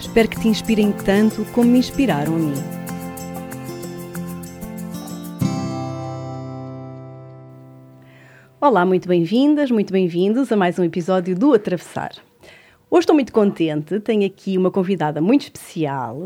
Espero que te inspirem tanto como me inspiraram a mim. Olá, muito bem-vindas, muito bem-vindos a mais um episódio do Atravessar. Hoje estou muito contente, tenho aqui uma convidada muito especial.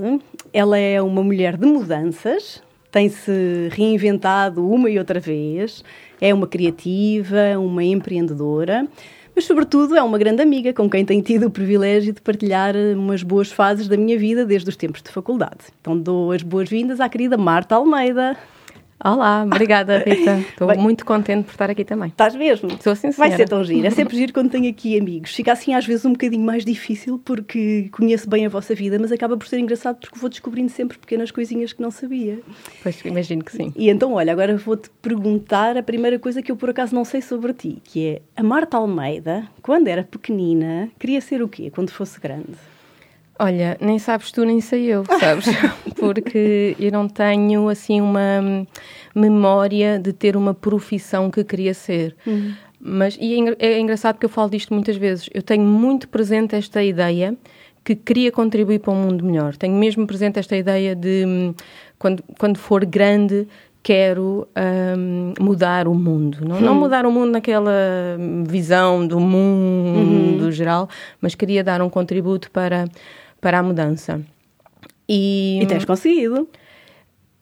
Ela é uma mulher de mudanças, tem-se reinventado uma e outra vez, é uma criativa, uma empreendedora, mas, sobretudo, é uma grande amiga com quem tenho tido o privilégio de partilhar umas boas fases da minha vida desde os tempos de faculdade. Então, dou as boas-vindas à querida Marta Almeida. Olá, obrigada Rita. Estou muito contente por estar aqui também. Estás mesmo? Estou sincera. Vai ser tão giro. É sempre giro quando tenho aqui amigos. Fica assim às vezes um bocadinho mais difícil porque conheço bem a vossa vida, mas acaba por ser engraçado porque vou descobrindo sempre pequenas coisinhas que não sabia. Pois, imagino que sim. E então, olha, agora vou-te perguntar a primeira coisa que eu por acaso não sei sobre ti, que é a Marta Almeida, quando era pequenina, queria ser o quê quando fosse grande? Olha, nem sabes tu, nem sei eu, sabes? Porque eu não tenho, assim, uma memória de ter uma profissão que queria ser. Uhum. Mas, e é, é engraçado que eu falo disto muitas vezes. Eu tenho muito presente esta ideia que queria contribuir para um mundo melhor. Tenho mesmo presente esta ideia de, hum, quando, quando for grande, quero um, mudar o mundo. Não, hum. não, mudar o mundo naquela visão do mundo uhum. geral, mas queria dar um contributo para para a mudança. E, e tens conseguido?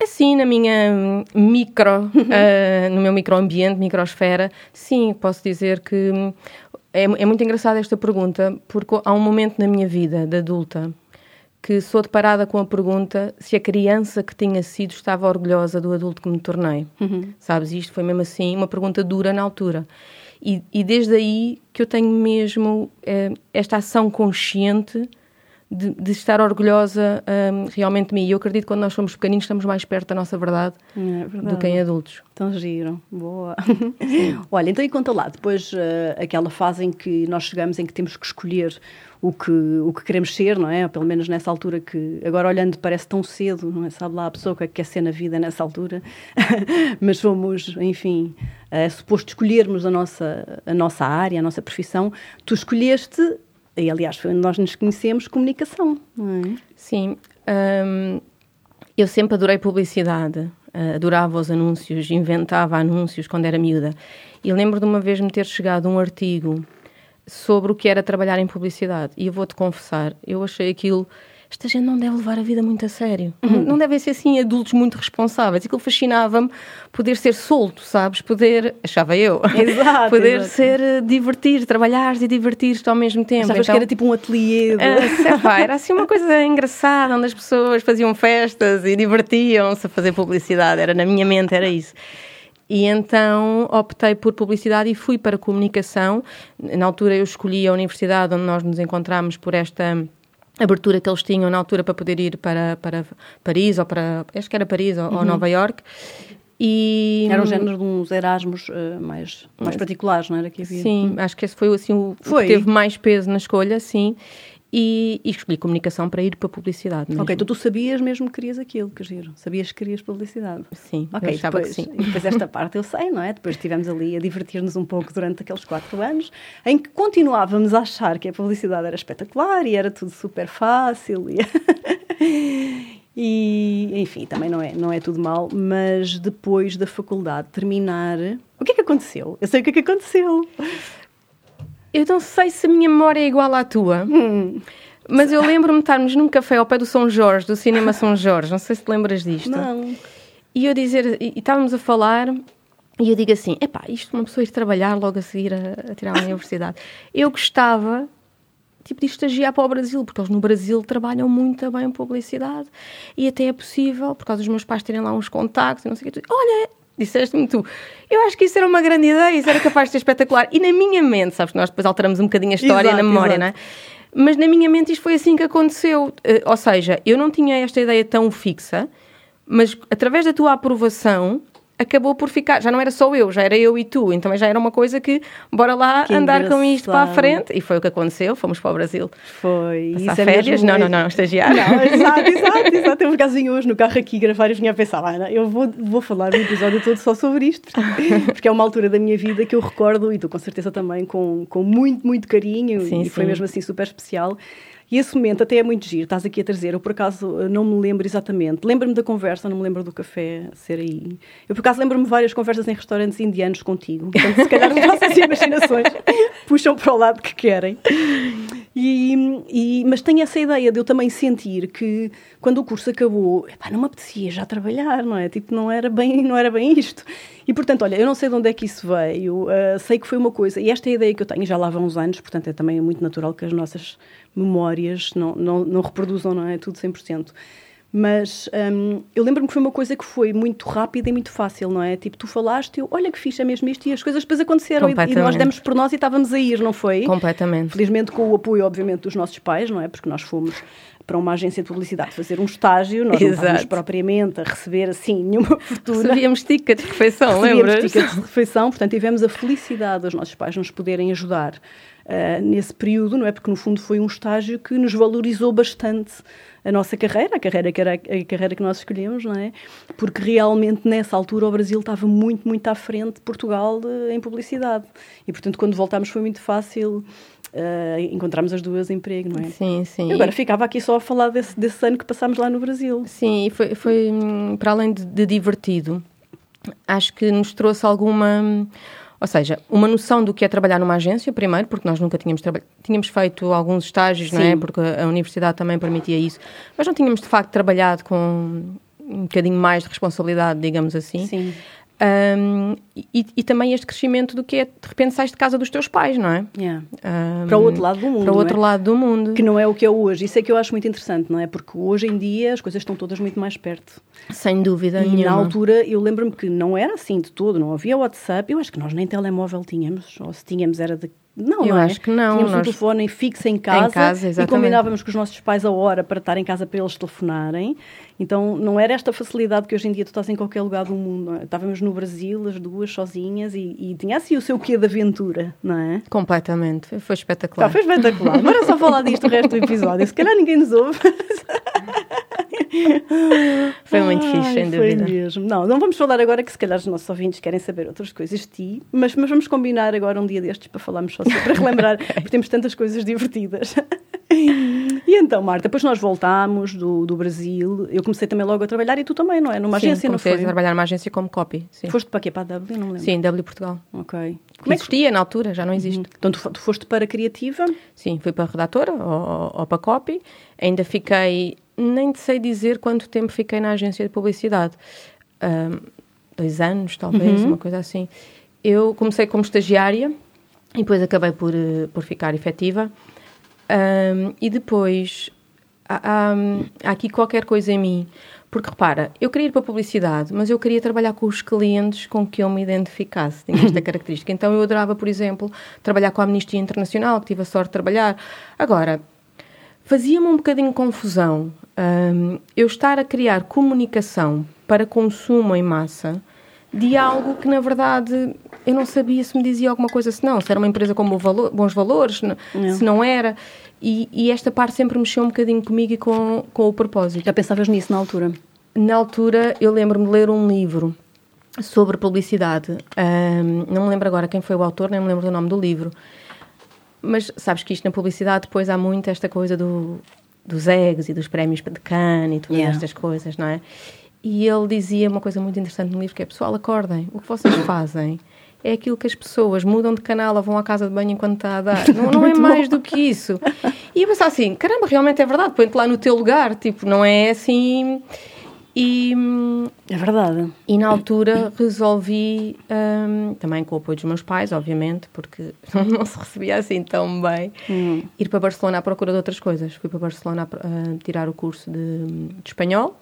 Assim, na minha micro, uh, no meu microambiente, microsfera, sim, posso dizer que é, é muito engraçada esta pergunta, porque há um momento na minha vida de adulta que sou deparada com a pergunta se a criança que tinha sido estava orgulhosa do adulto que me tornei. Uhum. Sabes, isto foi mesmo assim, uma pergunta dura na altura. E, e desde aí que eu tenho mesmo eh, esta ação consciente de, de estar orgulhosa um, realmente de mim. E eu acredito que quando nós somos pequeninos estamos mais perto da nossa verdade, é verdade. do que em adultos. Então giro, boa. Olha, então e conta lá, depois uh, aquela fase em que nós chegamos em que temos que escolher o que, o que queremos ser, não é? Ou pelo menos nessa altura que, agora olhando, parece tão cedo, não é? Sabe lá a pessoa que quer ser na vida nessa altura, mas fomos, enfim, é suposto escolhermos a nossa, a nossa área, a nossa profissão. Tu escolheste e aliás foi onde nós nos conhecemos, comunicação, não é? Sim. Um, eu sempre adorei publicidade, uh, adorava os anúncios, inventava anúncios quando era miúda. E lembro de uma vez me ter chegado um artigo sobre o que era trabalhar em publicidade. E eu vou-te confessar, eu achei aquilo esta gente não deve levar a vida muito a sério. Uhum. Não devem ser assim adultos muito responsáveis. Aquilo fascinava-me poder ser solto, sabes? Poder, achava eu, exato, poder exato. ser, eh, divertir, trabalhar e divertir-te ao mesmo tempo. Achavas então, que era tipo um ateliê. De... Uh, era assim uma coisa engraçada, onde as pessoas faziam festas e divertiam-se a fazer publicidade. Era na minha mente, era isso. E então optei por publicidade e fui para comunicação. Na altura eu escolhi a universidade onde nós nos encontramos por esta abertura que eles tinham na altura para poder ir para, para Paris ou para acho que era Paris ou, uhum. ou Nova York e era um género de uns Erasmus uh, mais mais particulares não era que havia sim acho que esse foi assim o, foi. o que teve mais peso na escolha sim e, e, escolhi comunicação para ir para publicidade. Mesmo. Ok, então tu sabias mesmo que querias aquilo, que giro. Sabias que querias publicidade. Sim, ok. depois, sim. E depois esta parte eu sei, não é? Depois estivemos ali a divertir-nos um pouco durante aqueles quatro anos, em que continuávamos a achar que a publicidade era espetacular e era tudo super fácil. E, e enfim, também não é, não é tudo mal, mas depois da faculdade terminar, o que é que aconteceu? Eu sei o que é que aconteceu. Eu não sei se a minha memória é igual à tua. Hum. Mas eu lembro-me de estarmos num café ao pé do São Jorge, do Cinema São Jorge. Não sei se te lembras disto. Não. E eu dizer, e, e estávamos a falar, e eu digo assim: epá, isto uma pessoa ir trabalhar logo a seguir a, a tirar a universidade. Eu gostava, tipo, de estagiar para o Brasil, porque eles no Brasil trabalham muito bem em publicidade. E até é possível, por causa dos meus pais terem lá uns contactos e não sei o que. Olha, disseste-me tu. Eu acho que isso era uma grande ideia, isso era capaz de ser espetacular. E na minha mente, sabes que nós depois alteramos um bocadinho a história exato, na memória, exato. não é? Mas na minha mente isto foi assim que aconteceu. Uh, ou seja, eu não tinha esta ideia tão fixa, mas através da tua aprovação acabou por ficar, já não era só eu, já era eu e tu, então já era uma coisa que, bora lá que andar engraçado. com isto para a frente. E foi o que aconteceu, fomos para o Brasil. Foi. Passar Isso é férias? É não, não, não, estagiar. Não, exato, exato, exato. Temos um casinho hoje no carro aqui gravar e vinha a pensar, Ana, eu vou, vou falar um episódio todo só sobre isto, porque é uma altura da minha vida que eu recordo, e tu com certeza também, com, com muito, muito carinho, sim, e foi mesmo assim super especial. E esse momento até é muito giro, estás aqui a trazer. Eu, por acaso, não me lembro exatamente. Lembro-me da conversa, não me lembro do café ser aí. Eu, por acaso, lembro-me várias conversas em restaurantes indianos contigo. Portanto, se calhar as nossas imaginações puxam para o lado que querem. E, e, mas tenho essa ideia de eu também sentir que, quando o curso acabou, epá, não me apetecia já trabalhar, não é? Tipo, não era bem, não era bem isto. E, portanto, olha, eu não sei de onde é que isso veio, uh, sei que foi uma coisa, e esta é a ideia que eu tenho já lá há uns anos, portanto, é também muito natural que as nossas memórias não, não, não reproduzam, não é? Tudo 100%. Mas um, eu lembro-me que foi uma coisa que foi muito rápida e muito fácil, não é? Tipo, tu falaste, eu, olha que fixe, é mesmo isto, e as coisas depois aconteceram e, e, nós demos por nós e estávamos a ir, não foi? Completamente. Felizmente com o apoio, obviamente, dos nossos pais, não é? Porque nós fomos para uma agência de publicidade fazer um estágio, nós Exato. não estávamos propriamente a receber assim nenhuma fortuna. Recebíamos tickets de refeição, lembras? Recebíamos tickets de refeição, portanto tivemos a felicidade dos nossos pais nos poderem ajudar uh, nesse período, não é? Porque no fundo foi um estágio que nos valorizou bastante a nossa carreira, a carreira que era a carreira que nós escolhemos, não é? Porque realmente nessa altura o Brasil estava muito, muito à frente de Portugal de, em publicidade. E portanto, quando voltámos foi muito fácil uh, encontrarmos as duas emprego, não é? Sim, sim. Agora ficava aqui só a falar desse, desse ano que passámos lá no Brasil. Sim, e foi, foi hum, para além de, de divertido, acho que nos trouxe alguma ou seja, uma noção do que é trabalhar numa agência, primeiro, porque nós nunca tínhamos, tínhamos feito alguns estágios, Sim. não é? Porque a universidade também permitia isso, mas não tínhamos de facto trabalhado com um bocadinho mais de responsabilidade, digamos assim. Sim. Um, e, e, também este crescimento do que é, de repente, sais de casa dos teus pais, não é? Yeah. Um, para o outro lado do mundo. Para o outro é? lado do mundo. Que não é o que é hoje. Isso é que eu acho muito interessante, não é? Porque hoje em dia as coisas estão todas muito mais perto. Sem dúvida e nenhuma. na altura eu lembro-me que não era assim de todo, não havia WhatsApp. Eu acho que nós nem telemóvel tínhamos, ou se tínhamos era de não, eu não é? acho que não. Tínhamos nós... um telefone fixo em casa, em casa e combinávamos com os nossos pais a hora para estar em casa para eles telefonarem. Então não era esta facilidade que hoje em dia tu estás em qualquer lugar do mundo. É? Estávamos no Brasil, as duas sozinhas, e, e, tinha assim o seu quê de aventura, não é? Completamente. Foi espetacular. Tá, foi espetacular. Não era só falar disto o resto do episódio. Se calhar ninguém nos ouve. Foi muito Ai, fixe, sem dúvida. Foi mesmo. Não, não vamos falar agora que se calhar os nossos ouvintes querem saber outras coisas de ti, mas, mas vamos combinar agora um dia destes para falarmos só sobre, para relembrar, porque temos tantas coisas divertidas. E então, Marta, depois nós voltámos do, do Brasil. Eu comecei também logo a trabalhar e tu também, não é? Numa sim, agência, não foi? a trabalhar numa agência como copy. Sim. Foste para quê? Para a W? Não me lembro. Sim, W Portugal. Ok. Como existia é que... na altura, já não existe. Uhum. Então tu, tu, foste para a criativa? Sim, fui para a redatora ou, ou para copy. Ainda fiquei, nem sei dizer quanto tempo fiquei na agência de publicidade. Um, dois anos, talvez, uhum. uma coisa assim. Eu comecei como estagiária e depois acabei por, eh, por ficar efetiva. Um, e depois há, há, aqui qualquer coisa em mim. Porque repara, eu queria ir para a publicidade, mas eu queria trabalhar com os clientes com que eu me identificasse. Tinha esta característica. Então eu adorava, por exemplo, trabalhar com a Amnistia Internacional, que tive a sorte de trabalhar. Agora, fazia-me um bocadinho confusão um, eu estar a criar comunicação para consumo em massa de algo que, na verdade, eu não sabia se me dizia alguma coisa, se não, se era uma empresa com bons valores, não. se não era. E, e, esta parte sempre mexeu um bocadinho comigo e com, com o propósito. Já pensavas nisso na altura? Na altura, eu lembro-me de ler um livro sobre publicidade. Um, não me lembro agora quem foi o autor, nem me lembro do nome do livro. Mas sabes que isto na publicidade depois há muito esta coisa do, dos eggs e dos prémios de Cannes e todas yeah. estas coisas, não é? E ele dizia uma coisa muito interessante no livro que é, pessoal, acordem, o que vocês fazem é aquilo que as pessoas mudam de canal ou vão à casa de banho enquanto está a dar. Não, não é mais do que isso. E eu pensava assim, caramba, realmente é verdade, põe-te lá no teu lugar, tipo, não é assim... E, é verdade. E na altura resolvi, um, também com o apoio dos meus pais, obviamente, porque não se recebia assim tão bem, hum. ir para Barcelona à procura de outras coisas. Fui para Barcelona a, a tirar o curso de, de espanhol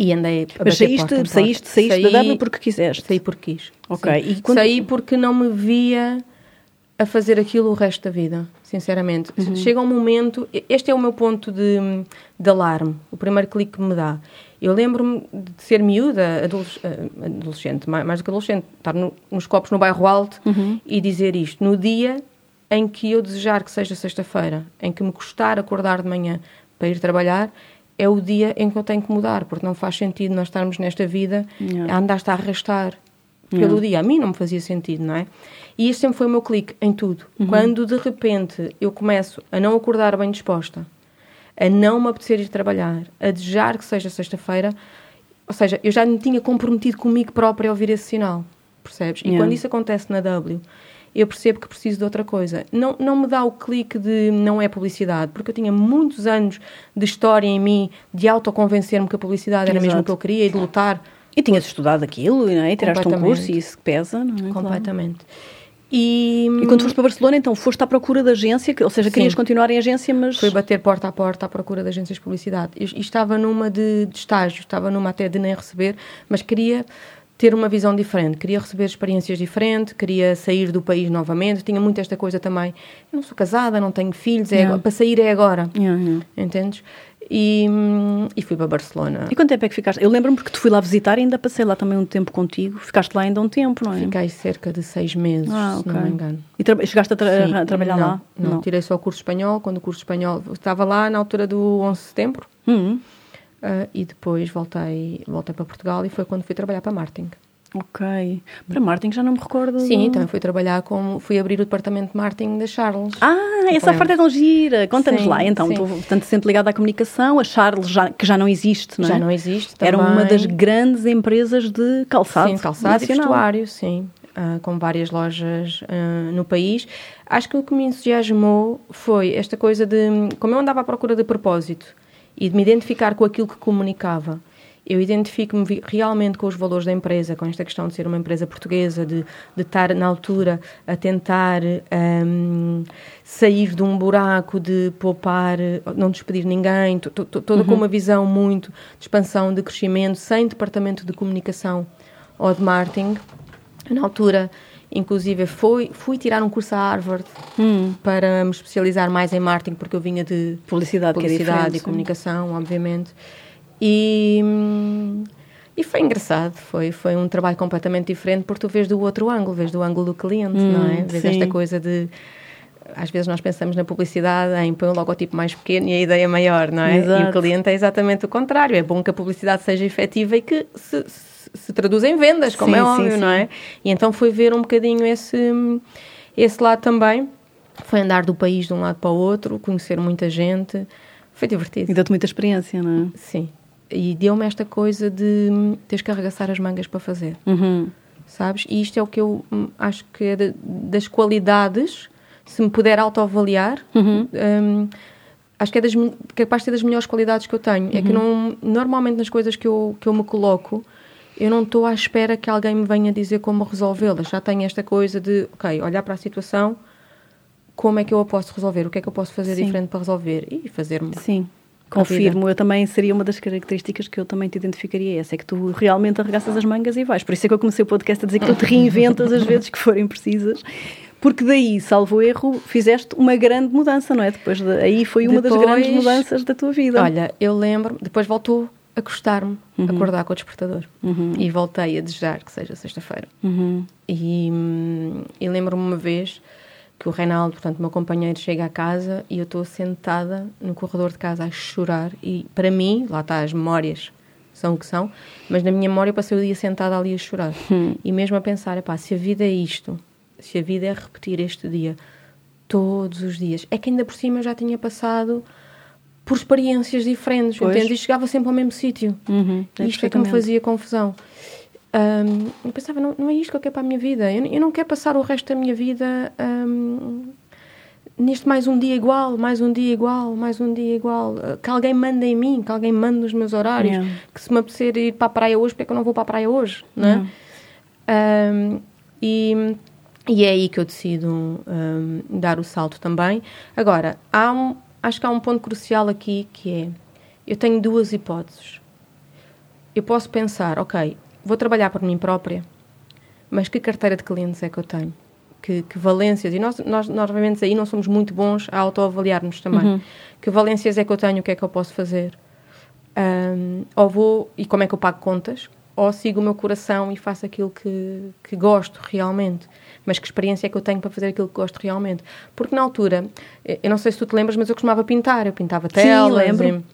e andei a Mas saíste, saíste, saíste saí, da W porque quiseste? Saí porque quis. Ok. E quando... Saí porque não me via a fazer aquilo o resto da vida, sinceramente. Uhum. Chega um momento, este é o meu ponto de, de alarme, o primeiro clique que me dá. Eu lembro-me de ser miúda, adolescente, mais do que adolescente, estar no, nos copos no bairro alto Uhum. e dizer isto. No dia em que eu desejar que seja sexta-feira, em que me custar acordar de manhã para ir trabalhar, é o dia em que eu tenho que mudar, porque não faz sentido nós estarmos nesta vida Yeah. a andar-te a arrastar pelo dia. A mim não me fazia sentido, não é? E este sempre foi o meu clique em tudo. Quando de repente eu começo a não acordar bem disposta, a não me apetecer ir trabalhar, a desejar que seja sexta-feira, ou seja, eu já me tinha comprometido comigo própria a ouvir esse sinal, percebes? E Yeah. quando isso acontece na W, eu percebo que preciso de outra coisa. Não, não me dá o clique de não é publicidade, porque eu tinha muitos anos de história em mim, de autoconvencer-me que a publicidade era mesmo o Exato. que eu queria e de lutar E tinhas estudado aquilo, não é? E tiraste um curso e isso pesa, não é? Claro. completamente. E, E quando foste para Barcelona, então foste à procura da agência, que- ou seja, querias Sim. continuar em agência, mas. Fui bater porta a porta à procura de agências de publicidade. E estava numa de, de estágio, estava numa até de nem receber, mas queria ter uma visão diferente, queria receber experiências diferentes, queria sair do país novamente. Tinha muito esta coisa também. Eu não sou casada, não tenho filhos, é Yeah. agora- para sair é agora. Yeah, yeah. Entendes? E, e fui para Barcelona. E quanto tempo é que ficaste? Eu lembro-me porque te fui lá visitar e ainda passei lá também um tempo contigo. Ficaste lá ainda um tempo, não é? Fiquei cerca de seis meses, Ah, se ok. não me engano. E chegaste a, tra- Sim, a trabalhar não, lá? Não, tirei só o curso espanhol. Quando o curso espanhol estava lá na altura do 11 de setembro Hum, ah, e depois voltei, voltei para Portugal e foi quando fui trabalhar para marketing. ok. Para marketing já não me recordo. Sim, também fui trabalhar como fui abrir o departamento de marketing da Charles. Ah, essa parte é tão gira. Conta-nos lá. Então, sim. estou portanto, sempre ligada à comunicação. A Charles, já, que já não existe, não é? Já não existe. Era também. uma das grandes empresas de calçado. Sim, calçado e nacional. vestuário, sim. ah, com várias lojas ah, no país. Acho que o que me entusiasmou foi esta coisa de. Como eu andava à procura de propósito e de me identificar com aquilo que comunicava, eu identifico-me realmente com os valores da empresa, com esta questão de ser uma empresa portuguesa, de, de estar na altura a tentar ahm, sair de um buraco, de poupar, não despedir ninguém, to- to- to- toda com uma visão muito de expansão, de crescimento, sem departamento de comunicação ou de marketing. Na altura, inclusive, fui, fui tirar um curso a Harvard Hum. para me especializar mais em marketing, porque eu vinha de Publicidade, é publicidade diferente, e comunicação, obviamente. E, hum, e foi engraçado, foi, foi um trabalho completamente diferente, porque tu vês do outro ângulo, vês do ângulo do cliente, não é? Vês sim. esta coisa de. Às vezes nós pensamos na publicidade em põe um logotipo mais pequeno e a ideia maior, não é? E Exato. o cliente é exatamente o contrário. É bom que a publicidade seja efetiva e que se, se, traduza em vendas, como Sim, é sim, óbvio, sim. não é? E então foi ver um bocadinho esse, esse lado também. Foi andar do país de um lado para o outro, conhecer muita gente. Foi divertido. E deu-te muita experiência, não é? Sim. E deu-me esta coisa de teres que arregaçar as mangas para fazer, Uhum. sabes? E isto é o que eu hum, acho que é de- das qualidades, se me puder autoavaliar, Uhum. hum, acho que é das, capaz de ser das melhores qualidades que eu tenho. É que não, normalmente nas coisas que eu, que eu me coloco, eu não estou à espera que alguém me venha dizer como resolvê-las. Já tenho esta coisa de, ok, olhar para a situação, como é que eu a posso resolver? O que é que eu posso fazer Sim. diferente para resolver? E fazer-me. Sim. Confirmo, eu também seria uma das características que eu também te identificaria. Essa é que tu realmente arregaças as mangas e vais. Por isso é que eu comecei o podcast a dizer que tu te reinventas as vezes que forem precisas. Porque daí, salvo erro, fizeste uma grande mudança, não é? Depois de, aí foi uma das Depois- grandes mudanças da tua vida. Olha, eu lembro, depois voltou a custar-me Uhum. acordar com o despertador. E voltei a desejar que seja sexta-feira. Uhum. E, hum, e lembro-me uma vez que o Reinaldo, portanto, meu companheiro, chega a casa e eu estou sentada no corredor de casa a chorar. E para mim, lá está, as memórias são o que são, mas na minha memória eu passei o dia sentada ali a chorar. E mesmo a pensar, epá, se a vida é isto, se a vida é repetir este dia todos os dias, é que ainda por cima eu já tinha passado por experiências diferentes, Pois. entende? E chegava sempre ao mesmo sítio. Uhum, é Isto é que me fazia confusão. Ahm, eu pensava, não, não é isto que eu quero para a minha vida. Eu, eu não quero passar o resto da minha vida ahm, neste mais um dia igual, mais um dia igual, mais um dia igual. Ah, Que alguém manda em mim, que alguém manda nos meus horários. Yeah. Que se me apetecer ir para a praia hoje, porque é que eu não vou para a praia hoje? Não é? Ahm, e, e é aí que eu decido dar o salto também. Agora, há um, acho que há um ponto crucial aqui que é: eu tenho duas hipóteses. Eu posso pensar, ok, vou trabalhar por mim própria, mas que carteira de clientes é que eu tenho? que, que valências, e nós, nós normalmente aí não somos muito bons a autoavaliar-nos também. Uhum. Que valências é que eu tenho, o que é que eu posso fazer? Um, ou vou, e como é que eu pago contas? Ou sigo o meu coração e faço aquilo que, que gosto realmente? Mas que experiência é que eu tenho para fazer aquilo que gosto realmente? Porque na altura, eu não sei se tu te lembras, mas eu costumava pintar. Eu pintava telas. Sim, lembro.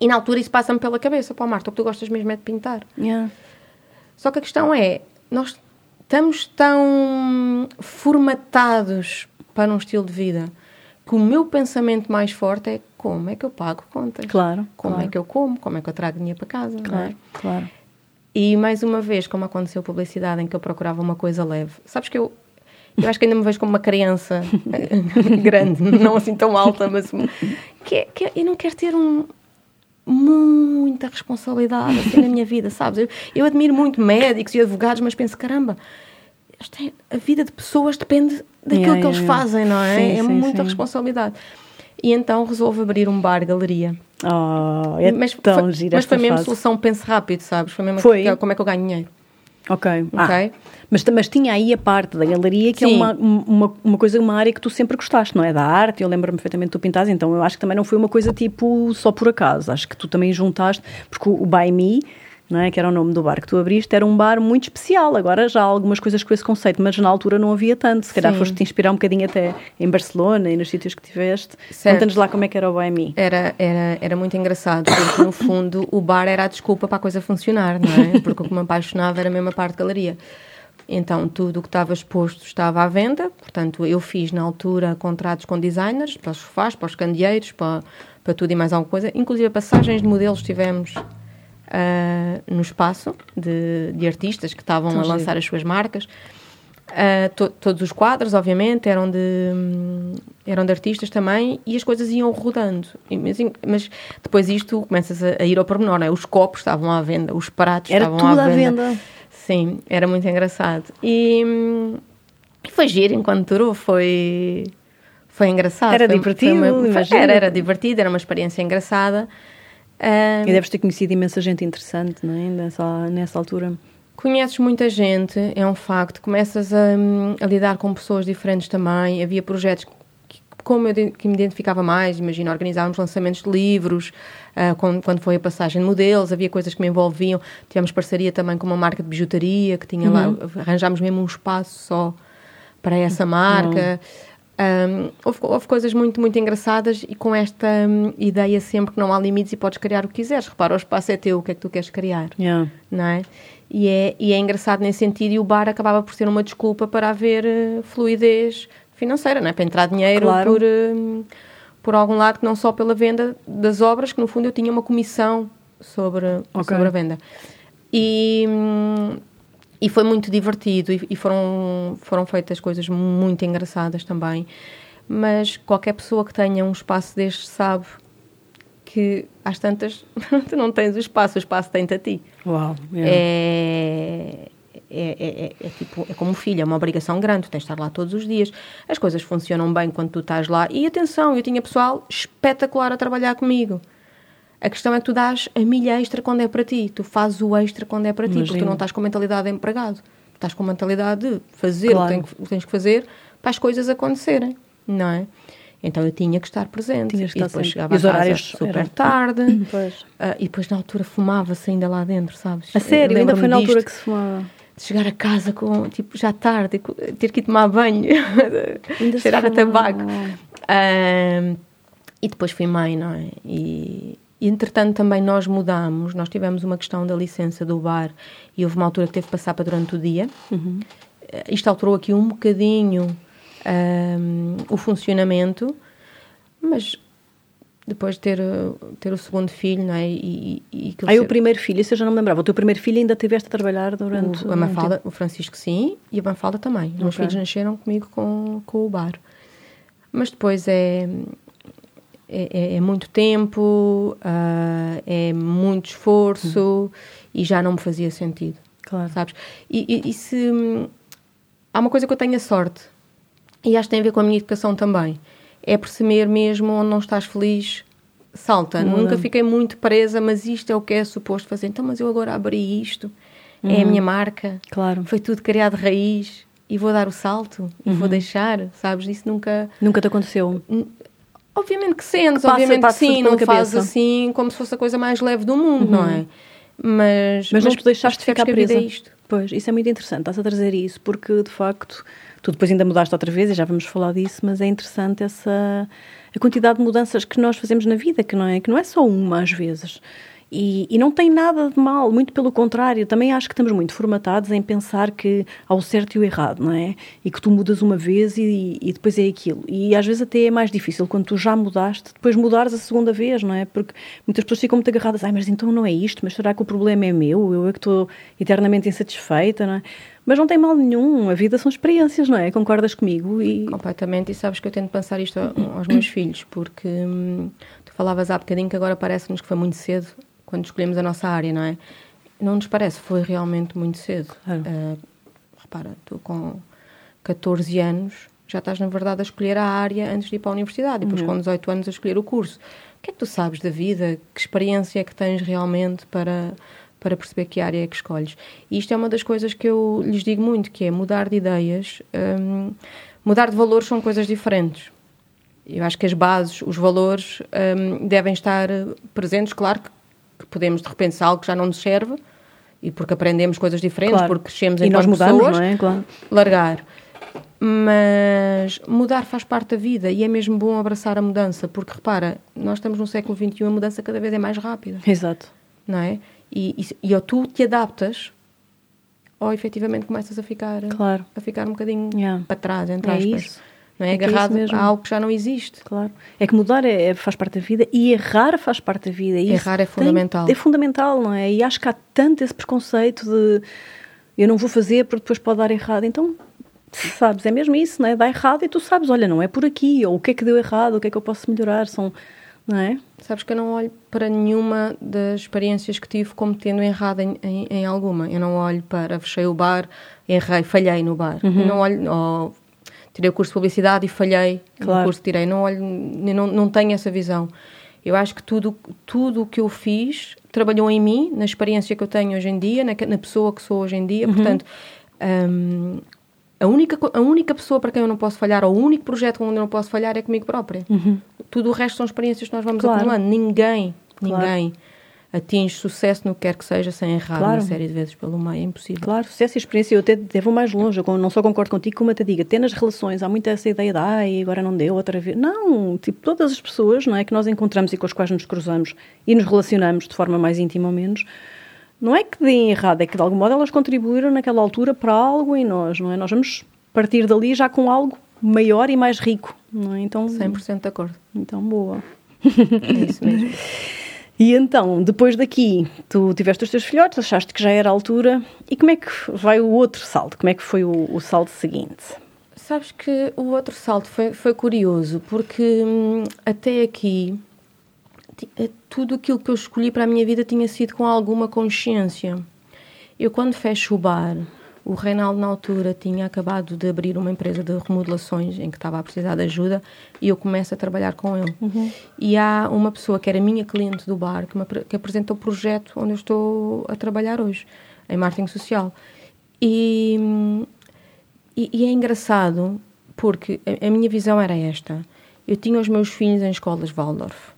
E, e na altura isso passa-me pela cabeça. Pô, Marta, o que tu gostas mesmo é de pintar. Yeah. Só que a questão é, nós estamos tão formatados para um estilo de vida que o meu pensamento mais forte é como é que eu pago contas? Claro. Como claro. é que eu como? Como é que eu trago dinheiro para casa? Claro, É? claro. E mais uma vez, como aconteceu publicidade em que eu procurava uma coisa leve. Sabes que eu, eu acho que ainda me vejo como uma criança grande, não assim tão alta, mas que, é, que é, eu não quero ter um, muita responsabilidade assim na minha vida, sabes? Eu, eu admiro muito médicos e advogados, mas penso, caramba, é, a vida de pessoas depende daquilo Yeah, que eles yeah. fazem, não é? Sim, é sim, muita sim. responsabilidade. E então resolvo abrir um bar-galeria. Oh, é mas tão foi, gira mas foi mesmo fase. solução pense rápido, sabes? Foi mesmo Foi? que- como é que eu ganho dinheiro. Ok. Ah, mas, mas tinha aí a parte da galeria que é Sim. uma, uma, uma coisa, uma área que tu sempre gostaste, não é? Da arte, eu lembro-me perfeitamente de tu pintares, então eu acho que também não foi uma coisa tipo só por acaso. Acho que tu também juntaste, porque o, o By Me, não é? que era o nome do bar que tu abriste, era um bar muito especial. Agora já há algumas coisas com esse conceito, mas na altura não havia tanto. Se calhar Sim. foste-te inspirar um bocadinho até em Barcelona e nos sítios que tiveste. Conta-nos lá como é que era o By Me. Era, era, era muito engraçado, porque no fundo o bar era a desculpa para a coisa funcionar, não é? Porque o que me apaixonava era mesmo a parte de galeria. Então tudo o que estava exposto estava à venda, portanto eu fiz na altura contratos com designers, para os sofás, para os candeeiros, para, para tudo e mais alguma coisa. Inclusive passagens de modelos tivemos ah, no espaço de, de artistas que estavam a giro. lançar as suas marcas. Ah, to- todos os quadros, obviamente, eram de, hum, eram de artistas também e as coisas iam rodando. E, Mas, mas depois isto começas a, a ir ao pormenor, é? Os copos estavam à venda, os pratos Era estavam tudo à à venda. venda. Sim, era muito engraçado. E hum, foi giro enquanto durou, foi, foi engraçado. Era Foi- divertido, foi uma-. Era, era divertido, era uma experiência engraçada. Ah, E deves ter conhecido imensa gente interessante, não é? Nessa, nessa altura. Conheces muita gente, é um facto. Começas a, hum, a lidar com pessoas diferentes também. Havia projetos que, como eu que me identificava mais, imagina, organizávamos lançamentos de livros, ah, quando, quando foi a passagem de modelos, havia coisas que me envolviam. Tivemos parceria também com uma marca de bijutaria, que tinha lá, arranjámos mesmo um espaço só para essa marca. Um, houve, houve coisas muito, muito engraçadas e com esta hum, ideia sempre que não há limites e podes criar o que quiseres. Repara, o espaço é teu, o que é que tu queres criar? Yeah. não é? E é, e é engraçado nesse sentido e o bar acabava por ser uma desculpa para haver eh, fluidez financeira, não é? Para entrar dinheiro Claro. por, eh, por algum lado, que não só pela venda das obras, que no fundo eu tinha uma comissão sobre, Ok. sobre a venda. E, hum, e foi muito divertido e, e foram, foram feitas coisas muito engraçadas também. Mas qualquer pessoa que tenha um espaço destes sabe que às tantas tu não tens o espaço, o espaço tem-te a ti. Uau. yeah. É, é, é, é, é tipo, é como um filho, é uma obrigação grande, tu tens de estar lá todos os dias. As coisas funcionam bem quando tu estás lá. E atenção, eu tinha pessoal espetacular a trabalhar comigo. A questão é que tu dás a milha extra quando é para ti, tu fazes o extra quando é para ti, porque tu não estás com mentalidade de empregado. Tu estás com mentalidade de fazer Claro. o que tens que- fazer para as coisas acontecerem, não é? Então eu tinha que estar presente. Tinhas que e estar depois sempre. chegava E os a horários super eram- tarde. Pois. Ah, e depois na altura fumava-se ainda lá dentro, sabes? A sério, ainda foi na altura que se fumava. de chegar a casa com, tipo, já tarde, ter que ir tomar banho, cheirar a tabaco. Ah, e depois fui mãe, não é? E, e, entretanto também nós mudámos, nós tivemos uma questão da licença do bar e houve uma altura que teve que passar para durante o dia. Uhum. Eh, Isto alterou aqui um bocadinho ah, o funcionamento, mas depois de ter, ter o segundo filho, não é? E, e, e Aí ser- o primeiro filho, isso eu já não me lembrava. O teu primeiro filho ainda tiveste a trabalhar durante. o, a Mafalda, o Francisco sim, e a Mafalda também. Os meus filhos nasceram comigo com, com o bar. Mas depois é, é, é- é muito tempo, ah, é muito esforço e já não me fazia sentido, Claro. sabes? E, e- e se... Há uma coisa que eu tenho a sorte, e acho que tem a ver com a minha educação também, é perceber mesmo onde não estás feliz, salta. Muda. Nunca fiquei muito presa, mas isto é o que é suposto fazer. Então, mas eu agora abri isto, é a minha marca, Claro. foi tudo criado de raiz. e vou dar o salto e vou deixar, sabes? Isso nunca. Nunca te aconteceu? Obviamente que sentes, Passa- obviamente que passa-te sim, não fazes assim como se fosse a coisa mais leve do mundo, não é? Mas, Mas não te deixaste percebes ficar que a vida presa. é isto. Pois, isso é muito interessante, estás a trazer isso, porque de facto, tu depois ainda mudaste outra vez e já vamos falar disso, mas é interessante essa a quantidade de mudanças que nós fazemos na vida, que não é, que não é só uma às vezes. E, e não tem nada de mal, muito pelo contrário. Também acho que estamos muito formatados em pensar que há o certo e o errado, não é? E que tu mudas uma vez e, e depois é aquilo. E às vezes até é mais difícil quando tu já mudaste, depois mudares a segunda vez, não é? Porque muitas pessoas ficam muito agarradas, ai, mas então não é isto, mas será que o problema é meu? Eu é que estou eternamente insatisfeita, não é? Mas não tem mal nenhum, a vida são experiências, não é? Concordas comigo? E Completamente, e sabes que eu tento pensar isto aos meus filhos, porque hum, tu falavas há bocadinho que agora parece-nos que foi muito cedo quando escolhemos a nossa área, não é? Não nos parece, foi realmente muito cedo. Claro. Ah, repara, tu com 14 anos já estás, na verdade, a escolher a área antes de ir para a universidade, e depois com 18 anos a escolher o curso. O que é que tu sabes da vida? Que experiência é que tens realmente para, para perceber que área é que escolhes? E isto é uma das coisas que eu lhes digo muito, que é mudar de ideias, hum, mudar de valores são coisas diferentes. Eu acho que as bases, os valores hum, devem estar presentes, claro que, que podemos de repente se algo que já não nos serve, e porque aprendemos coisas diferentes, Claro. porque crescemos E mudamos, pessoas, não é? Claro. largar. Mas mudar faz parte da vida e é mesmo bom abraçar a mudança, porque repara, nós estamos no século XXI, a mudança cada vez é mais rápida, Exato. não é? E, e, e ou tu te adaptas, ou efetivamente começas a ficar, Claro. a ficar um bocadinho Yeah. para trás, entre É aspas. isso. Não é? É é Agarrado mesmo. a algo que já não existe. Claro. É que mudar é, é- faz parte da vida e errar faz parte da vida. E Errar é tem- fundamental. é fundamental, não é? E acho que há tanto esse preconceito de eu não vou fazer porque depois pode dar errado. Então, sabes, é mesmo isso, não é? Dá errado e tu sabes, olha, não é por aqui, ou o que é que deu errado, o que é que eu posso melhorar, são, não é? Sabes que eu não olho para nenhuma das experiências que tive como tendo errado em, em, em alguma. Eu não olho para fechei o bar, errei, falhei no bar. Uhum. Não olho, ou tirei o curso de publicidade e falhei Claro. no curso que tirei. Não olho, não, não tenho essa visão. Eu acho que tudo tudo o que eu fiz trabalhou em mim, na experiência que eu tenho hoje em dia, na, na pessoa que sou hoje em dia. Uhum. Portanto, hum, a única, a única pessoa para quem eu não posso falhar, ou o único projeto onde eu não posso falhar é comigo própria. Tudo o resto são experiências que nós vamos Uhum. Claro. acumulando. Ninguém, Claro. ninguém atinge sucesso no que quer que seja sem errar Claro. uma série de vezes pelo meio. É impossível. Claro, sucesso e experiência, eu até, vou mais longe, eu não só concordo contigo, como até digo, até nas relações há muita essa ideia de ai, agora não deu, outra vez. Não, tipo, todas as pessoas não é, que nós encontramos e com as quais nos cruzamos e nos relacionamos de forma mais íntima ou menos, não é que deem errado, é que de algum modo elas contribuíram naquela altura para algo em nós, não é? Nós vamos partir dali já com algo maior e mais rico, não é? Então, 100% de acordo. então boa. É isso mesmo. E então, depois daqui, tu tiveste os teus filhotes, achaste que já era a altura. E como é que vai o outro salto? Como é que foi o, o salto seguinte? Sabes que o outro salto foi, foi curioso, porque hum, até aqui eh, tudo aquilo que eu escolhi para a minha vida tinha sido com alguma consciência. Eu, quando fecho o bar, o Reinaldo, na altura, tinha acabado de abrir uma empresa de remodelações em que estava a precisar de ajuda e eu começo a trabalhar com ele. E há uma pessoa que era minha cliente do bar que, me, que apresenta o projeto onde eu estou a trabalhar hoje, em marketing social. E, e, e é engraçado porque a, a minha visão era esta. Eu tinha os meus filhos em escolas Waldorf,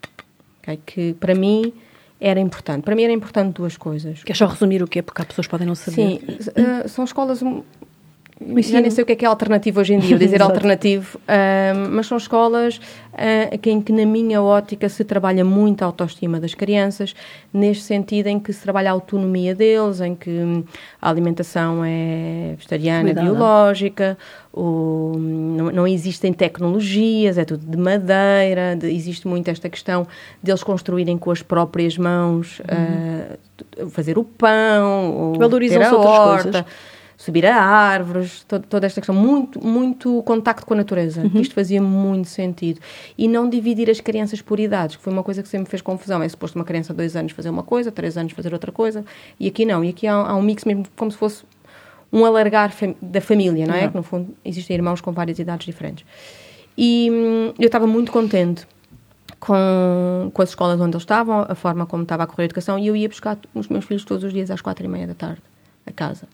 ok? que para mim era importante. Para mim era importante duas coisas. Queres só resumir o quê? Porque há pessoas que podem não saber. Sim, eh, são escolas. Já nem sei o que é que é alternativo hoje em dia, dizer alternativo, ah, mas são escolas ah, que- em que, na minha ótica, se trabalha muito a autoestima das crianças, neste sentido em que se trabalha a autonomia deles, em que hum, a alimentação é vegetariana, Cuidada. biológica, o, não, não existem tecnologias, é tudo de madeira, de- existe muito esta questão deles construírem com as próprias mãos, ah, fazer o pão, ou Uhum. Valorizam-se outras horta, coisas. Subir a árvores, to- toda esta questão, muito, muito contacto com a natureza. Uhum. Isto fazia muito sentido. E não dividir as crianças por idades, que foi uma coisa que sempre me fez confusão. É suposto uma criança de dois anos fazer uma coisa, três anos fazer outra coisa, e aqui não. E aqui há, há um mix mesmo, como se fosse um alargar fam- da família, não é? Uhum. Que no fundo existem irmãos com várias idades diferentes. E hum, eu estava muito contente com, com as escolas onde eles estavam, a forma como estava a correr a educação, e eu ia buscar os meus filhos todos os dias às quatro e meia da tarde a casa.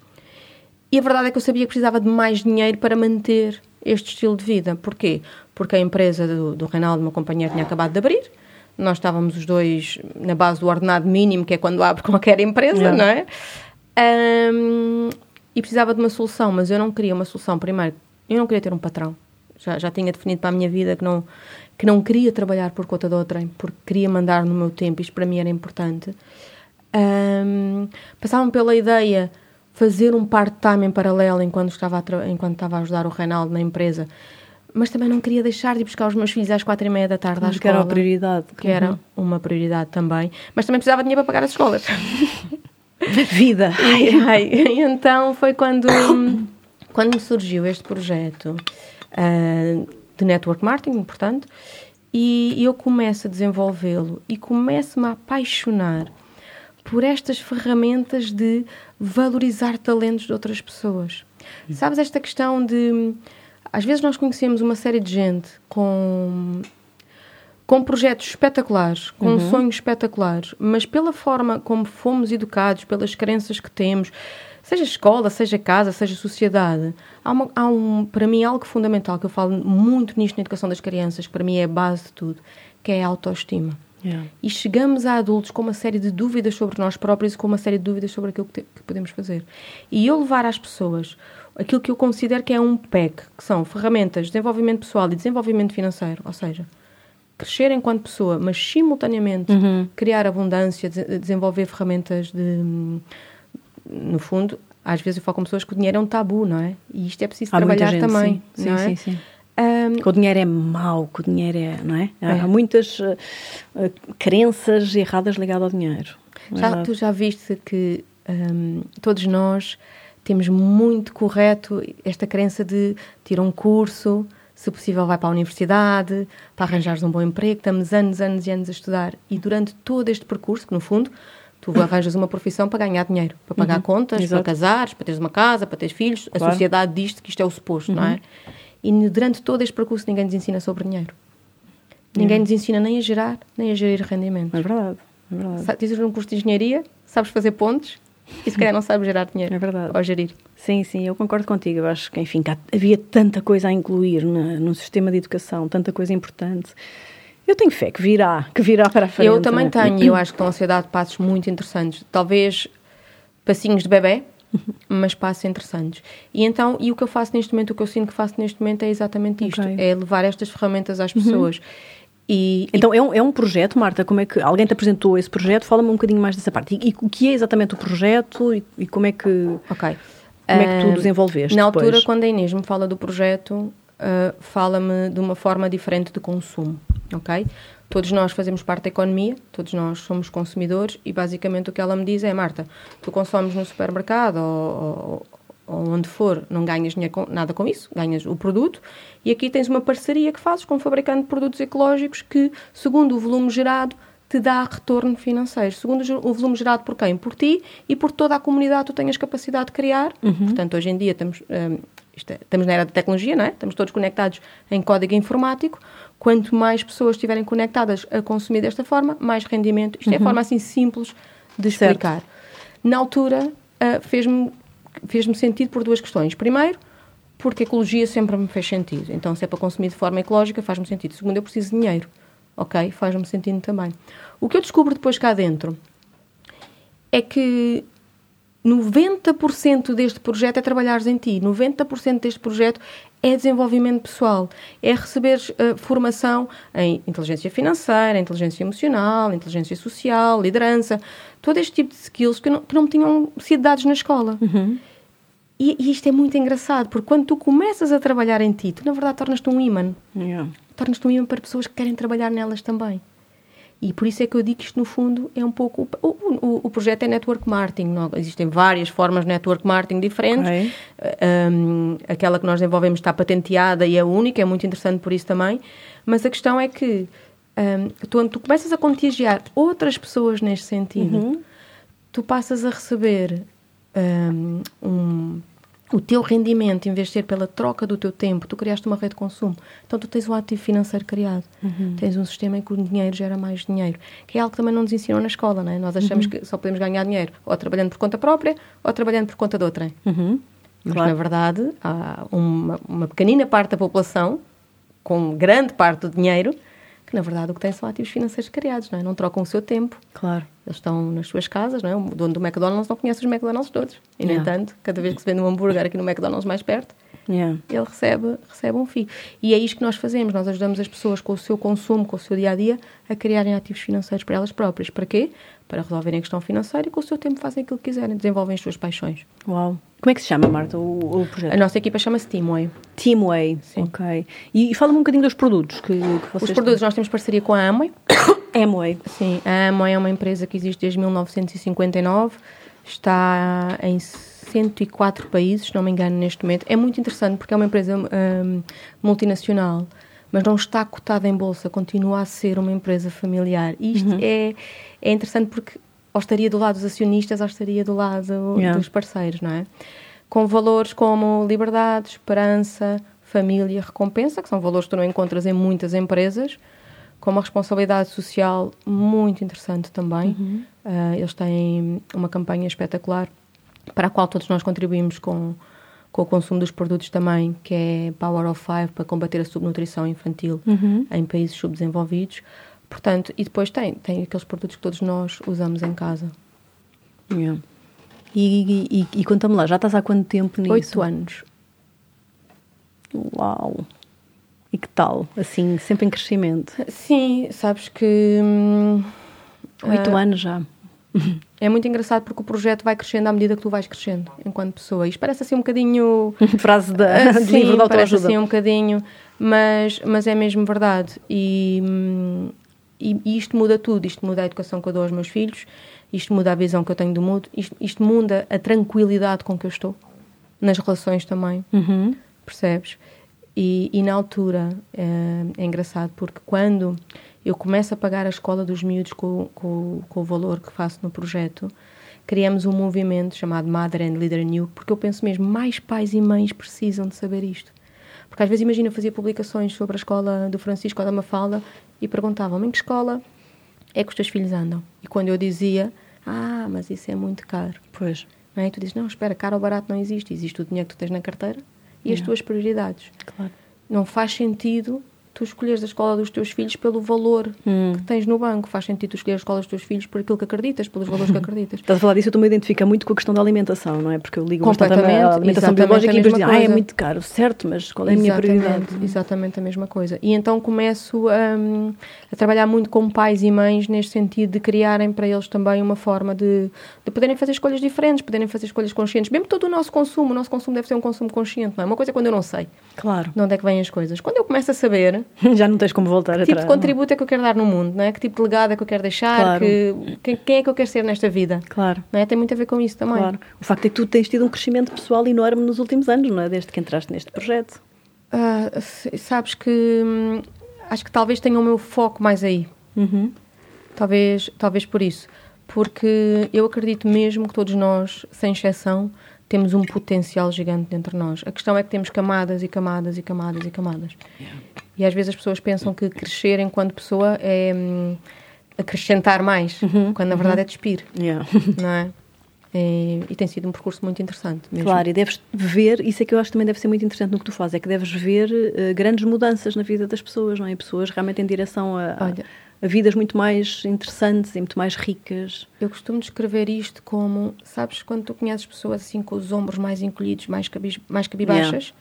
E a verdade é que eu sabia que precisava de mais dinheiro para manter este estilo de vida. Porquê? Porque a empresa do, do Reinaldo, meu companheiro, tinha acabado de abrir. Nós estávamos os dois na base do ordenado mínimo, que é quando abre qualquer empresa, não é? Ahm, e precisava de uma solução, mas eu não queria uma solução. Primeiro, eu não queria ter um patrão. Já, já tinha definido para a minha vida que não, que não queria trabalhar por conta de outrem, porque queria mandar no meu tempo. Isto para mim era importante. Ahm, passavam pela ideia fazer um part-time em paralelo enquanto estava, a enquanto estava a ajudar o Reinaldo na empresa, mas também não queria deixar de buscar os meus filhos às quatro e meia da tarde à Acho que era a escola, prioridade. que era uma prioridade também, mas também precisava de dinheiro para pagar as escolas. Vida. E, ai, e então foi quando, quando me surgiu este projeto ah, de network marketing, portanto, e eu começo a desenvolvê-lo e começo-me a apaixonar por estas ferramentas de valorizar talentos de outras pessoas. Sabes esta questão de às vezes nós conhecemos uma série de gente com com projetos espetaculares, com sonhos espetaculares, mas pela forma como fomos educados, pelas crenças que temos, seja escola, seja casa, seja sociedade, há, uma- há um, para mim, algo fundamental que eu falo muito nisto na educação das crianças, que para mim é a base de tudo, que é a autoestima. Yeah. E chegamos a adultos com uma série de dúvidas sobre nós próprios e com uma série de dúvidas sobre aquilo que, que podemos fazer. E eu levar às pessoas aquilo que eu considero que é um PEC, que são ferramentas de desenvolvimento pessoal e desenvolvimento financeiro, ou seja, crescer enquanto pessoa, mas simultaneamente criar abundância, de- desenvolver ferramentas de. No fundo, às vezes eu falo com pessoas que o dinheiro é um tabu, não é? E isto é preciso Há trabalhar gente, também. sim. não Sim, é? sim, sim. Hum, Que o dinheiro é mau, que o dinheiro é, não é? Há, É. há muitas eh, crenças erradas ligadas ao dinheiro. Já, Verdade. tu já viste que hum, todos nós temos muito correto esta crença de tira um curso, se possível vai para a universidade, para arranjares um bom emprego, estamos anos, anos e anos a estudar e durante todo este percurso, que no fundo tu arranjas uma profissão para ganhar dinheiro, para pagar contas, Uhum. Exato. para casares, para teres uma casa, para teres filhos, a Claro. Uhum. sociedade diz que isto é o suposto, não é? E durante todo este percurso ninguém nos ensina sobre dinheiro. Ninguém nos ensina nem a gerar, nem a gerir rendimentos. É verdade. É verdade. Tens um curso de engenharia, sabes fazer pontes e se calhar não sabes gerar dinheiro. É verdade. Ou gerir. Sim, sim, eu concordo contigo. Eu acho que, enfim, que havia tanta coisa a incluir na, no sistema de educação, tanta coisa importante. Eu tenho fé que virá, que virá para a frente. eu também né? tenho, e eu acho que estão a ser dados passos muito interessantes. Talvez passinhos de bebê, mas passos interessantes. E então, e o que eu faço neste momento, o que eu sinto que faço neste momento é exatamente isto: Ok. é levar estas ferramentas às pessoas. E, e Então, é um, é um projeto, Marta, como é que alguém te apresentou esse projeto? Fala-me um bocadinho mais dessa parte. E, e o que é exatamente o projeto e, e como é que como é que tu desenvolveste Na depois? altura, quando a Inês me fala do projeto, ah, fala-me de uma forma diferente de consumo, ok? Todos nós fazemos parte da economia, todos nós somos consumidores e basicamente o que ela me diz é, Marta, tu consomes no supermercado ou, ou- onde for, não ganhas nada com isso, ganhas o produto e aqui tens uma parceria que fazes com um fabricante de produtos ecológicos que, segundo o volume gerado, te dá retorno financeiro. Segundo o volume gerado por quem? Por ti e por toda a comunidade que tu tenhas capacidade de criar. Portanto, hoje em dia estamos, isto é, estamos na era da tecnologia, não é? Estamos todos conectados em código informático. Quanto mais pessoas estiverem conectadas a consumir desta forma, mais rendimento. Isto é a forma assim simples de Certo. explicar. Na altura, ah, fez-me fez-me sentido por duas questões. Primeiro, porque a ecologia sempre me fez sentido. Então, se é para consumir de forma ecológica, faz-me sentido. Segundo, eu preciso de dinheiro. Ok? Faz-me sentido também. O que eu descubro depois cá dentro é que 90% deste projeto é trabalhares em ti. 90% deste projeto é desenvolvimento pessoal. É receberes eh, formação em inteligência financeira, inteligência emocional, inteligência social, liderança. Todo este tipo de skills que não, que não tinham sido dados na escola. E, e isto é muito engraçado, porque quando tu começas a trabalhar em ti, tu na verdade tornas-te um imã. Yeah. Tornas-te um imã para pessoas que querem trabalhar nelas também. E por isso é que eu digo que isto, no fundo, é um pouco. O, o, o projeto é network marketing. Não? Existem várias formas de network marketing diferentes. Ok. Um, aquela que nós desenvolvemos está patenteada e é única, é muito interessante por isso também. Mas a questão é que um, tu, quando tu começas a contagiar outras pessoas neste sentido, tu passas a receber um, um- o teu rendimento, em vez de ser pela troca do teu tempo, tu criaste uma rede de consumo. Então tu tens um ativo financeiro criado. Tens um sistema em que o dinheiro gera mais dinheiro. Que é algo que também não nos ensinam na escola, não é? Nós achamos que só podemos ganhar dinheiro ou trabalhando por conta própria ou trabalhando por conta de outrem. Uhum. Mas, Claro. na verdade, há uma, uma pequenina parte da população, com grande parte do dinheiro, que, na verdade, o que tem são ativos financeiros criados, não é? Não trocam o seu tempo. Claro. Eles estão nas suas casas, não é? O dono do McDonald's não conhece os McDonald's todos. E, no Yeah. entanto, cada vez que se vende um hambúrguer aqui no McDonald's mais perto, Yeah. ele recebe, recebe um FII. E é isto que nós fazemos. Nós ajudamos as pessoas com o seu consumo, com o seu dia-a-dia, a criarem ativos financeiros para elas próprias. Para quê? Para resolverem a questão financeira e com o seu tempo fazem aquilo que quiserem, desenvolvem as suas paixões. Uau. Como é que se chama, Marta, o, o projeto? A nossa equipa chama-se Teamway. Teamway. Sim. Ok. E, e fala-me um bocadinho dos produtos que, que vocês Os produtos, nós temos parceria com a Amway. Amway. Sim, a Amway é uma empresa que existe desde 1959, está em 104 países, se não me engano, neste momento. É muito interessante porque é uma empresa hum, multinacional, mas não está cotada em bolsa, continua a ser uma empresa familiar. E isto é, é interessante porque ou estaria do lado dos acionistas ou estaria do lado Yeah. dos parceiros, não é? Com valores como liberdade, esperança, família, recompensa, que são valores que tu não encontras em muitas empresas, com uma responsabilidade social muito interessante também. Ah, eles têm uma campanha espetacular para a qual todos nós contribuímos com, com o consumo dos produtos também, que é Power of Five, para combater a subnutrição infantil em países subdesenvolvidos. Portanto, e depois tem, tem aqueles produtos que todos nós usamos em casa. Yeah. E, e, e, e conta-me lá, já estás há quanto tempo nisso? Oito anos. Uau. E que tal? Assim, sempre em crescimento. Sim, sabes que hum, Oito Ah. anos já. é muito engraçado porque o projeto vai crescendo à medida que tu vais crescendo enquanto pessoa. Isto parece assim um bocadinho Frase da, Ah, de livro de parece autoajuda. assim um bocadinho, mas, mas é mesmo verdade. E, hum, e, e isto muda tudo. Isto muda a educação que eu dou aos meus filhos, isto muda a visão que eu tenho do mundo, isto, isto muda a tranquilidade com que eu estou, nas relações também, Uhum. percebes? E, e na altura é, é engraçado porque quando eu começo a pagar a escola dos miúdos com, com, com o valor que faço no projeto, criamos um movimento chamado Mother and Leader New, porque eu penso mesmo, mais pais e mães precisam de saber isto. Porque às vezes, imagina, eu fazia publicações sobre a escola do Francisco ou da Mafalda e perguntavam-me em que escola é que os teus filhos andam. E quando eu dizia, ah, mas isso é muito caro. Pois. Não é? E tu dizes, não, espera, caro ou barato não existe. Existe o dinheiro que tu tens na carteira e as Yeah. tuas prioridades. Claro. Não faz sentido tu escolheres a escola dos teus filhos pelo valor Hum. que tens no banco. Faz sentido tu escolheres a escola dos teus filhos por aquilo que acreditas, pelos valores que acreditas. Estás a falar disso, eu estou-me a identificar muito com a questão da alimentação, não é? Porque eu ligo Completamente, à alimentação biológica a e depois digo, ah, é muito caro, certo, mas qual é a minha Exatamente, prioridade? Exatamente a mesma coisa. E então começo hum, a trabalhar muito com pais e mães neste sentido de criarem para eles também uma forma de, de poderem fazer escolhas diferentes, poderem fazer escolhas conscientes. Mesmo todo o nosso consumo, o nosso consumo deve ser um consumo consciente, não é? Uma coisa é quando eu não sei Claro. de onde é que vêm as coisas. Quando eu começo a saber Já não tens como voltar que tipo atrás. de contributo é que eu quero dar no mundo, não é? Que tipo de legado é que eu quero deixar, Claro. que, quem, é que eu quero ser nesta vida. Claro. Não é? Tem muito a ver com isso também. Claro. O facto é que tu tens tido um crescimento pessoal enorme nos últimos anos, não é? Desde que entraste neste projeto. S- sabes que hum, acho que talvez tenha o meu foco mais aí. Uhum. Talvez, talvez por isso. Porque eu acredito mesmo que todos nós, sem exceção, temos um potencial gigante dentro de nós. A questão é que temos camadas e camadas e camadas e camadas. E às vezes as pessoas pensam que crescer enquanto pessoa é hum, acrescentar mais, quando na verdade é despir, Yeah. não é? E, e tem sido um percurso muito interessante mesmo. Claro, e deves ver, isso é que eu acho que também deve ser muito interessante no que tu fazes, é que deves ver eh, grandes mudanças na vida das pessoas, não é? Pessoas realmente em direção a, a- a vidas muito mais interessantes e muito mais ricas. Eu costumo descrever isto como, sabes, quando tu conheces pessoas assim com os ombros mais encolhidos, mais, cabis, mais cabibaixas,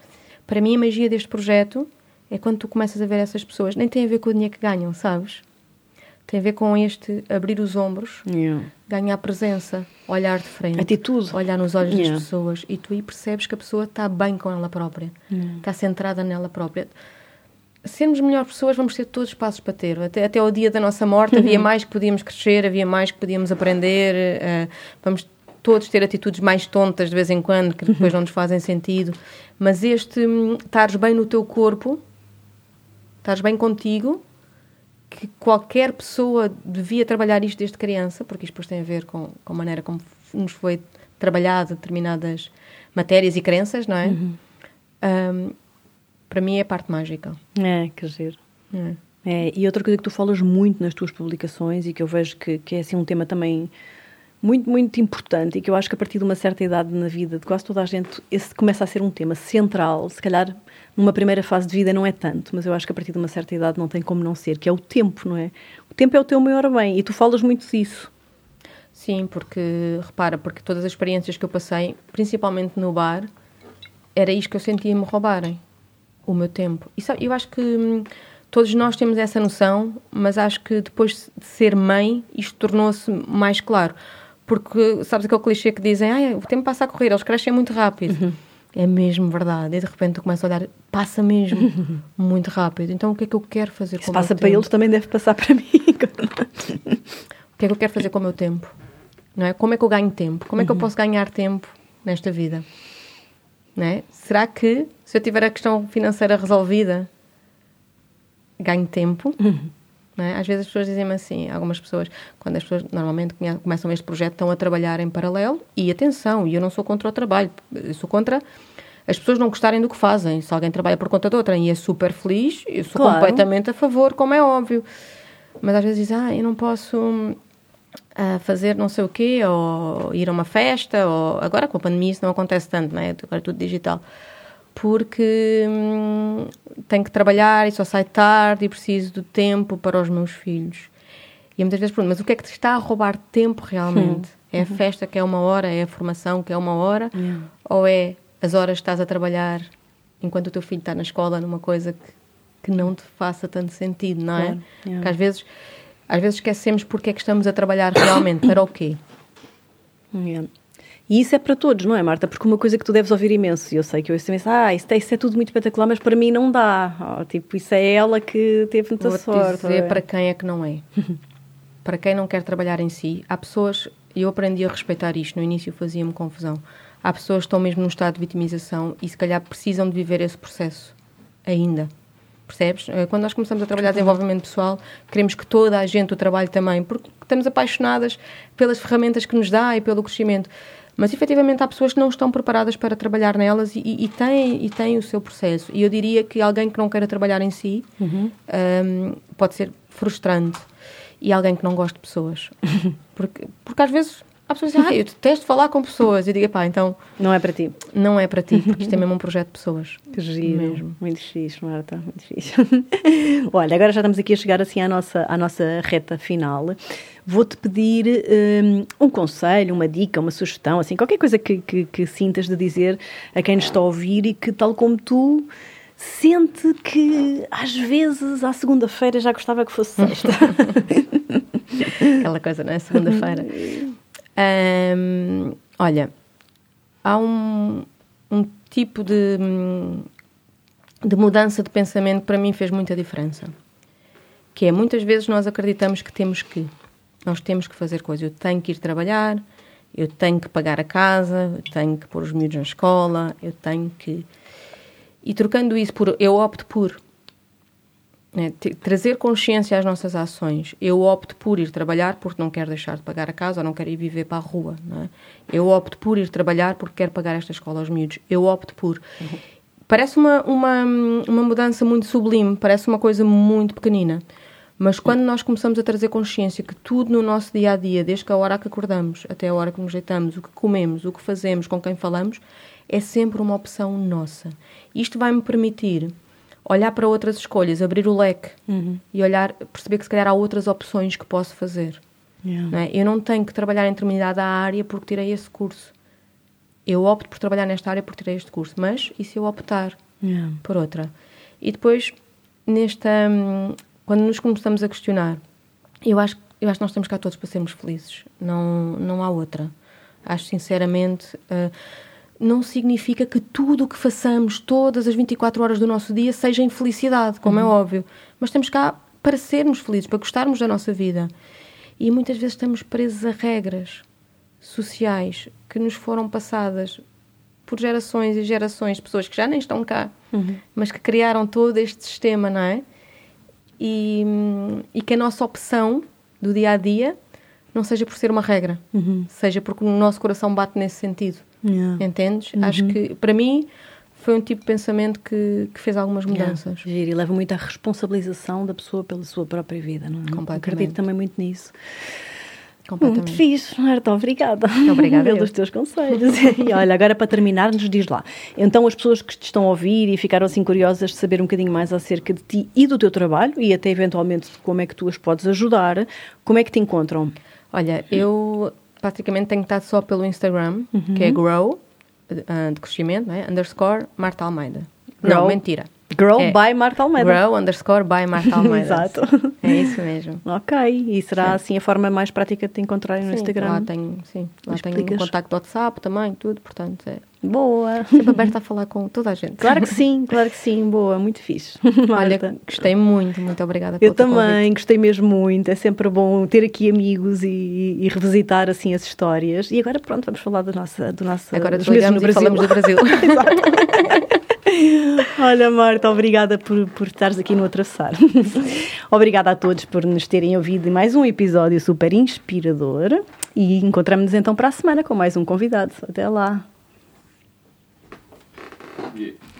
para mim a magia deste projeto é quando tu começas a ver essas pessoas, nem tem a ver com o dinheiro que ganham, sabes? Tem a ver com este abrir os ombros, ganhar presença, olhar de frente, Atitude. olhar nos olhos Yeah. das pessoas e tu aí percebes que a pessoa está bem com ela própria, está centrada nela própria. Sermos melhores pessoas, vamos ter todos os passos para ter. Até, até ao dia da nossa morte havia mais que podíamos crescer, havia mais que podíamos aprender, eh, vamos todos ter atitudes mais tontas de vez em quando, que depois não nos fazem sentido. Mas este hum, estares bem no teu corpo, estares bem contigo, que qualquer pessoa devia trabalhar isto desde criança, porque isto depois tem a ver com, com a maneira como nos foi trabalhado determinadas matérias e crenças, não é? Hum, para mim é a parte mágica. É, quer dizer. É. É, e outra coisa que tu falas muito nas tuas publicações e que eu vejo que, que é assim um tema também muito, muito importante e que eu acho que a partir de uma certa idade na vida de quase toda a gente, esse começa a ser um tema central, se calhar numa primeira fase de vida não é tanto, mas eu acho que a partir de uma certa idade não tem como não ser, que é o tempo, não é? O tempo é o teu maior bem e tu falas muito disso. Sim, porque, repara, porque todas as experiências que eu passei, principalmente no bar, era isto que eu sentia me roubarem, o meu tempo. E sabe, eu acho que hum, todos nós temos essa noção, mas acho que depois de ser mãe, isto tornou-se mais claro porque sabes aquele clichê que dizem, ah, o tempo passa a correr, eles crescem muito rápido. Uhum. É mesmo verdade. E de repente tu começas a olhar, passa mesmo uhum. muito rápido. Então o que é que eu quero fazer com o meu tempo? Se passa para eles, também deve passar para mim. o que é que eu quero fazer com o meu tempo? Não é? Como é que eu ganho tempo? Como é que eu uhum. posso ganhar tempo nesta vida? É? Será que, se eu tiver a questão financeira resolvida, ganho tempo? Uhum. É? Às vezes as pessoas dizem-me assim, algumas pessoas, quando as pessoas normalmente começam este projeto, estão a trabalhar em paralelo, e atenção, e eu não sou contra o trabalho, eu sou contra as pessoas não gostarem do que fazem. Se alguém trabalha por conta de outra e é super feliz, eu sou claro. completamente a favor, como é óbvio. Mas às vezes dizem, ah, eu não posso uh, fazer não sei o quê, ou ir a uma festa, ou agora com a pandemia isso não acontece tanto, não é? Agora é tudo digital porque hum, tenho que trabalhar e só saio tarde e preciso do tempo para os meus filhos. E muitas vezes pergunto, mas o que é que te está a roubar tempo realmente? Hum. É a uhum. festa que é uma hora, é a formação que é uma hora, yeah. ou é as horas que estás a trabalhar enquanto o teu filho está na escola numa coisa que, que não te faça tanto sentido, não é? Claro. Yeah. Porque às vezes, às vezes esquecemos porque é que estamos a trabalhar realmente, para o quê? Yeah. E isso é para todos, não é, Marta? Porque uma coisa que tu deves ouvir imenso, e eu sei que eu ouço imenso, ah, isso, é, isso é tudo muito espetacular, mas para mim não dá. Oh, tipo, isso é ela que teve muita Vou sorte. dizer é? para quem é que não é. para quem não quer trabalhar em si, há pessoas, eu aprendi a respeitar isto, no início fazia-me confusão. Há pessoas que estão mesmo num estado de vitimização e se calhar precisam de viver esse processo ainda. Percebes? Eh, quando nós começamos a trabalhar desenvolvimento pessoal, queremos que toda a gente o trabalhe também, porque estamos apaixonadas pelas ferramentas que nos dá e pelo crescimento. Mas efetivamente há pessoas que não estão preparadas para trabalhar nelas e, e, têm, e têm o seu processo. E eu diria que alguém que não queira trabalhar em si uhum. um, pode ser frustrante. E alguém que não gosta de pessoas. porque, porque às vezes há pessoas que dizem, ah, eu detesto falar com pessoas. E digo, pá, então. Não é para ti. Não é para ti, porque isto é mesmo um projeto de pessoas. Que giro. Mesmo. Muito fixe, Marta, muito fixe. Olha, agora já estamos aqui a chegar assim à nossa, à nossa reta final vou-te pedir um, um, conselho, uma dica, uma sugestão, assim, qualquer coisa que, que, que sintas de dizer a quem nos está a ouvir e que, tal como tu, sente que às vezes à segunda-feira já gostava que fosse sexta. Aquela coisa, não é? Segunda-feira. Um, olha, há um, um tipo de, de mudança de pensamento que para mim fez muita diferença. Que é muitas vezes nós acreditamos que temos que. Nós temos que fazer coisas. Eu tenho que ir trabalhar, eu tenho que pagar a casa, eu tenho que pôr os miúdos na escola, eu tenho que. E trocando isso por. Eu opto por. Né, trazer consciência às nossas ações. Eu opto por ir trabalhar porque não quero deixar de pagar a casa ou não quero ir viver para a rua. É? Eu opto por ir trabalhar porque quero pagar esta escola aos miúdos. Eu opto por. Uhum. Parece uma, uma, uma mudança muito sublime, parece uma coisa muito pequenina. Mas quando nós começamos a trazer consciência que tudo no nosso dia a dia, desde a hora que acordamos até a hora que nos deitamos, o que comemos, o que fazemos, com quem falamos, é sempre uma opção nossa. Isto vai me permitir olhar para outras escolhas, abrir o leque uhum. e olhar, perceber que se calhar há outras opções que posso fazer. Yeah. Não é? Eu não tenho que trabalhar em determinada área porque tirei esse curso. Eu opto por trabalhar nesta área porque tirei este curso, mas e se eu optar yeah. por outra? E depois, nesta, hum, quando nos começamos a questionar, eu acho, eu acho que nós estamos cá todos para sermos felizes. Não, não há outra. Acho sinceramente. Uh, não significa que tudo o que façamos todas as 24 horas do nosso dia seja infelicidade, como é uhum. é óbvio. Mas estamos cá para sermos felizes, para gostarmos da nossa vida. E muitas vezes estamos presos a regras sociais que nos foram passadas por gerações e gerações de pessoas que já nem estão cá, uhum. mas que criaram todo este sistema, não é? E, e que a nossa opção do dia a dia não seja por ser uma regra, uhum. seja porque o nosso coração bate nesse sentido. Yeah. Entendes? Uhum. Acho que, para mim, foi um tipo de pensamento que, que fez algumas mudanças. Yeah. E leva muito à responsabilização da pessoa pela sua própria vida, não é? Acredito também muito nisso. Muito fixe, Marta, obrigada. Obrigada. Pelos teus conselhos. e olha, agora para terminar, nos diz lá. Então, as pessoas que te estão a ouvir e ficaram assim curiosas de saber um bocadinho mais acerca de ti e do teu trabalho e até eventualmente como é que tu as podes ajudar, como é que te encontram? Olha, eu praticamente tenho estado só pelo Instagram, uhum. que é grow, uh, de crescimento, não é? underscore Marta Almeida. Grow. Não, mentira. Grow é. by Marta Almeida. Grow underscore by Marta Almeida. Exato. É isso mesmo. ok, e será sim. assim a forma mais prática de te encontrarem no Instagram? Lá tenho, sim, lá tenho um contacto do WhatsApp também, tudo, portanto é. Boa! Sempre aberta a falar com toda a gente. Claro que sim, claro que sim, boa, muito fixe. Olha, gostei muito, muito obrigada Eu também, convite. gostei mesmo muito, é sempre bom ter aqui amigos e, e, revisitar assim as histórias. E agora pronto, vamos falar do nosso, do nosso agora dos meses no Brasil. falamos do Brasil. Exato. Olha, Marta, obrigada por, por estares aqui no Atravessar. obrigada a todos por nos terem ouvido em mais um episódio super inspirador. E encontramos-nos então para a semana com mais um convidado. Até lá. Yeah.